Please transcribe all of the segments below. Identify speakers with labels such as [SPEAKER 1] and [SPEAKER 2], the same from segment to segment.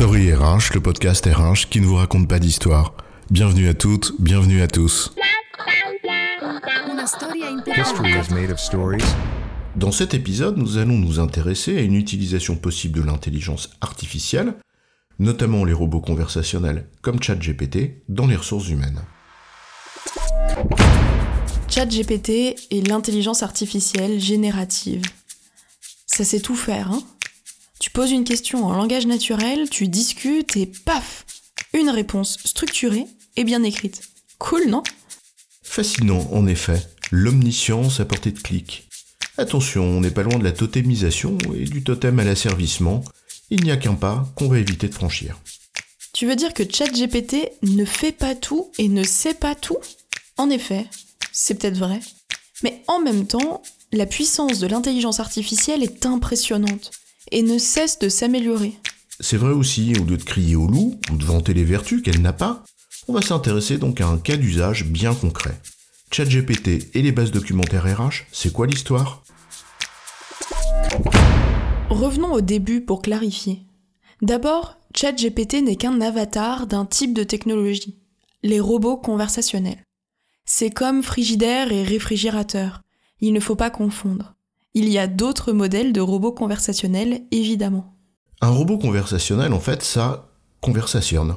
[SPEAKER 1] Story RH, le podcast RH qui ne vous raconte pas d'histoire. Bienvenue à toutes, bienvenue à tous. Dans cet épisode, nous allons nous intéresser à une utilisation possible de l'intelligence artificielle, notamment les robots conversationnels comme ChatGPT, dans les ressources humaines.
[SPEAKER 2] ChatGPT est l'intelligence artificielle générative. Ça sait tout faire, hein? Tu poses une question en langage naturel, tu discutes et paf Une réponse structurée et bien écrite. Cool, non?
[SPEAKER 1] Fascinant, en effet, l'omniscience à portée de clic. Attention, on n'est pas loin de la totémisation et du totem à l'asservissement. Il n'y a qu'un pas qu'on va éviter de franchir.
[SPEAKER 2] Tu veux dire que ChatGPT ne fait pas tout et ne sait pas tout? En effet, c'est peut-être vrai. Mais en même temps, la puissance de l'intelligence artificielle est impressionnante et ne cesse de s'améliorer.
[SPEAKER 1] C'est vrai aussi, au lieu de crier au loup ou de vanter les vertus qu'elle n'a pas, on va s'intéresser donc à un cas d'usage bien concret. ChatGPT et les bases documentaires RH, c'est quoi l'histoire?
[SPEAKER 2] Revenons au début pour clarifier. D'abord, ChatGPT n'est qu'un avatar d'un type de technologie, les robots conversationnels. C'est comme frigidaire et réfrigérateur. Il ne faut pas confondre. Il y a d'autres modèles de robots conversationnels, évidemment.
[SPEAKER 1] Un robot conversationnel, en fait, ça conversationne.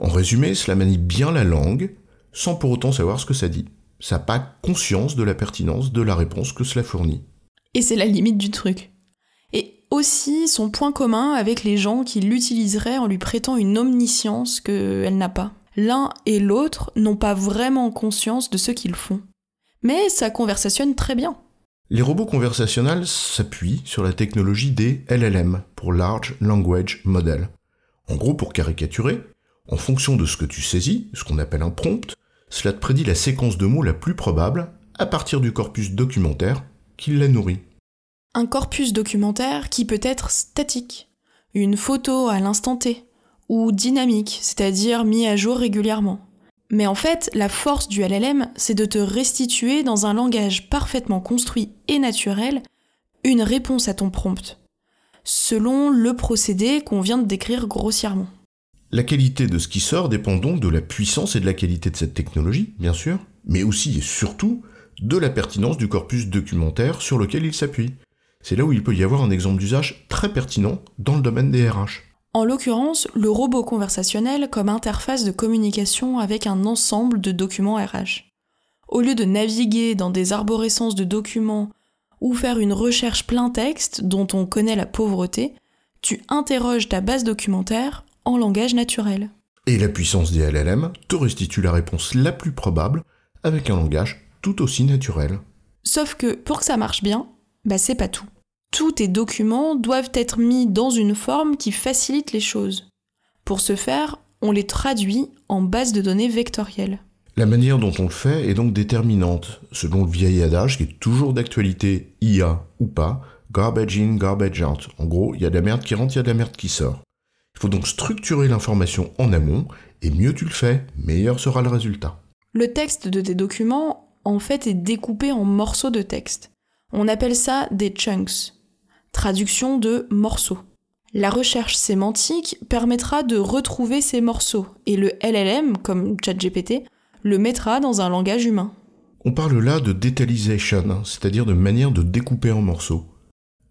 [SPEAKER 1] En résumé, cela manie bien la langue, sans pour autant savoir ce que ça dit. Ça n'a pas conscience de la pertinence de la réponse que cela fournit.
[SPEAKER 2] Et c'est la limite du truc. Et aussi son point commun avec les gens qui l'utiliseraient en lui prêtant une omniscience qu'elle n'a pas. L'un et l'autre n'ont pas vraiment conscience de ce qu'ils font. Mais ça conversationne très bien.
[SPEAKER 1] Les robots conversationnels s'appuient sur la technologie des LLM, pour Large Language Model. En gros, pour caricaturer, en fonction de ce que tu saisis, ce qu'on appelle un prompt, cela te prédit la séquence de mots la plus probable à partir du corpus documentaire qui la nourrit.
[SPEAKER 2] Un corpus documentaire qui peut être statique, une photo à l'instant T, ou dynamique, c'est-à-dire mis à jour régulièrement. Mais en fait, la force du LLM, c'est de te restituer dans un langage parfaitement construit et naturel une réponse à ton prompt, selon le procédé qu'on vient de décrire grossièrement.
[SPEAKER 1] La qualité de ce qui sort dépend donc de la puissance et de la qualité de cette technologie, bien sûr, mais aussi et surtout de la pertinence du corpus documentaire sur lequel il s'appuie. C'est là où il peut y avoir un exemple d'usage très pertinent dans le domaine des RH.
[SPEAKER 2] En l'occurrence, le robot conversationnel comme interface de communication avec un ensemble de documents RH. Au lieu de naviguer dans des arborescences de documents ou faire une recherche plein texte dont on connaît la pauvreté, tu interroges ta base documentaire en langage naturel.
[SPEAKER 1] Et la puissance des LLM te restitue la réponse la plus probable avec un langage tout aussi naturel.
[SPEAKER 2] Sauf que pour que ça marche bien, bah c'est pas tout. Tous tes documents doivent être mis dans une forme qui facilite les choses. Pour ce faire, on les traduit en base de données vectorielles.
[SPEAKER 1] La manière dont on le fait est donc déterminante, selon le vieil adage qui est toujours d'actualité, IA ou pas, garbage in, garbage out. En gros, il y a de la merde qui rentre, il y a de la merde qui sort. Il faut donc structurer l'information en amont, et mieux tu le fais, meilleur sera le résultat.
[SPEAKER 2] Le texte de tes documents, en fait, est découpé en morceaux de texte. On appelle ça des chunks traduction de morceaux. La recherche sémantique permettra de retrouver ces morceaux et le LLM, comme ChatGPT, le mettra dans un langage humain.
[SPEAKER 1] On parle là de detailisation, c'est-à-dire de manière de découper en morceaux.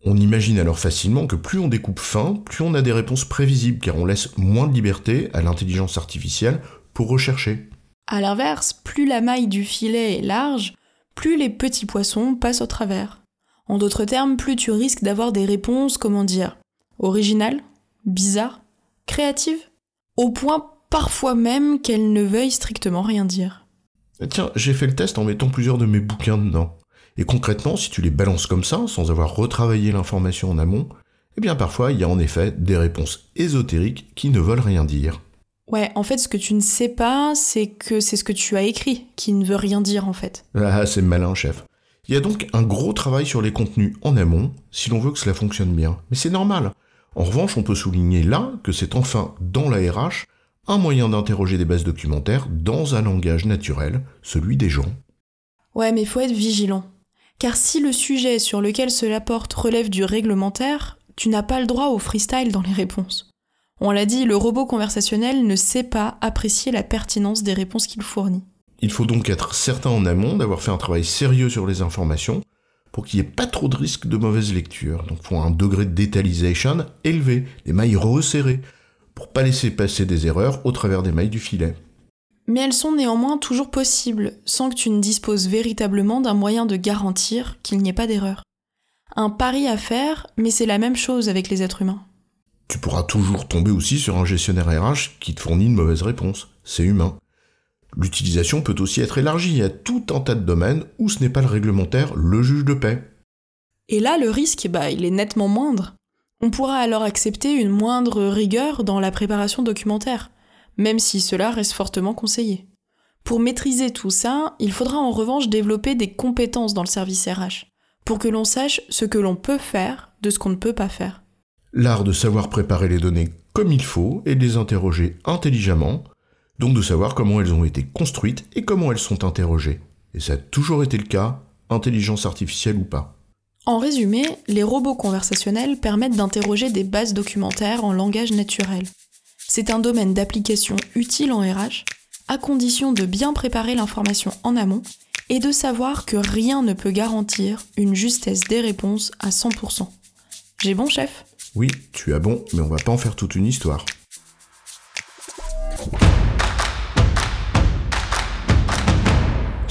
[SPEAKER 1] On imagine alors facilement que plus on découpe fin, plus on a des réponses prévisibles, car on laisse moins de liberté à l'intelligence artificielle pour rechercher.
[SPEAKER 2] A l'inverse, plus la maille du filet est large, plus les petits poissons passent au travers. En d'autres termes, plus tu risques d'avoir des réponses, comment dire, originales, bizarres, créatives, au point parfois même qu'elles ne veuillent strictement rien dire.
[SPEAKER 1] Tiens, j'ai fait le test en mettant plusieurs de mes bouquins dedans. Et concrètement, si tu les balances comme ça, sans avoir retravaillé l'information en amont, eh bien parfois il y a en effet des réponses ésotériques qui ne veulent rien dire.
[SPEAKER 2] Ouais, en fait, ce que tu ne sais pas, c'est que c'est ce que tu as écrit qui ne veut rien dire en fait.
[SPEAKER 1] Ah, c'est malin, chef. Il y a donc un gros travail sur les contenus en amont, si l'on veut que cela fonctionne bien. Mais c'est normal. En revanche, on peut souligner là que c'est enfin, dans la RH, un moyen d'interroger des bases documentaires dans un langage naturel, celui des gens.
[SPEAKER 2] Ouais, mais faut être vigilant. Car si le sujet sur lequel cela porte relève du réglementaire, tu n'as pas le droit au freestyle dans les réponses. On l'a dit, le robot conversationnel ne sait pas apprécier la pertinence des réponses qu'il fournit.
[SPEAKER 1] Il faut donc être certain en amont d'avoir fait un travail sérieux sur les informations pour qu'il n'y ait pas trop de risques de mauvaise lecture. Donc faut un degré de detailisation élevé, des mailles resserrées, pour pas laisser passer des erreurs au travers des mailles du filet.
[SPEAKER 2] Mais elles sont néanmoins toujours possibles, sans que tu ne disposes véritablement d'un moyen de garantir qu'il n'y ait pas d'erreur. Un pari à faire, mais c'est la même chose avec les êtres humains.
[SPEAKER 1] Tu pourras toujours tomber aussi sur un gestionnaire RH qui te fournit une mauvaise réponse. C'est humain. L'utilisation peut aussi être élargie à tout un tas de domaines où ce n'est pas le réglementaire, le juge de paix.
[SPEAKER 2] Et là, le risque, bah, il est nettement moindre. On pourra alors accepter une moindre rigueur dans la préparation documentaire, même si cela reste fortement conseillé. Pour maîtriser tout ça, il faudra en revanche développer des compétences dans le service RH, pour que l'on sache ce que l'on peut faire de ce qu'on ne peut pas faire.
[SPEAKER 1] L'art de savoir préparer les données comme il faut et de les interroger intelligemment, donc de savoir comment elles ont été construites et comment elles sont interrogées. Et ça a toujours été le cas, intelligence artificielle ou pas.
[SPEAKER 2] En résumé, les robots conversationnels permettent d'interroger des bases documentaires en langage naturel. C'est un domaine d'application utile en RH, à condition de bien préparer l'information en amont et de savoir que rien ne peut garantir une justesse des réponses à 100%. J'ai bon, chef?
[SPEAKER 1] Oui, tu as bon, mais on va pas en faire toute une histoire.